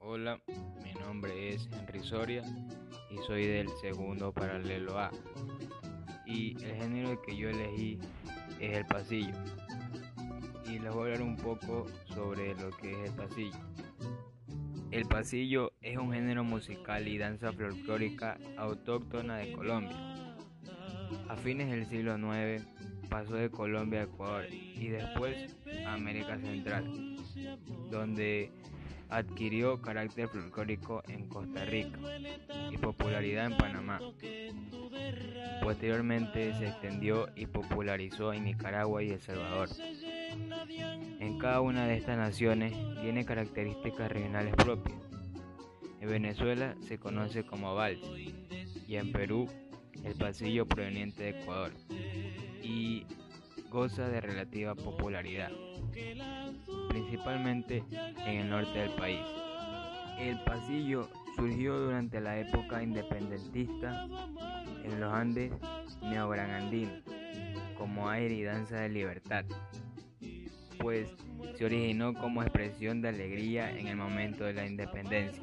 Hola, mi nombre es Henry Soria y soy del segundo paralelo A. Y el género que yo elegí es el pasillo. Y les voy a hablar un poco sobre lo que es el pasillo. El pasillo es un género musical y danza folclórica autóctona de Colombia. A fines del siglo IX pasó de Colombia a Ecuador y después a América Central, donde adquirió carácter folclórico en Costa Rica y popularidad en Panamá. Posteriormente se extendió y popularizó en Nicaragua y El Salvador. En cada una de estas naciones tiene características regionales propias. En Venezuela se conoce como vals y en Perú el pasillo proveniente de Ecuador y goza de relativa popularidad, principalmente en el norte del país. El pasillo surgió durante la época independentista en los Andes neogranandinos como aire y danza de libertad, pues se originó como expresión de alegría en el momento de la independencia.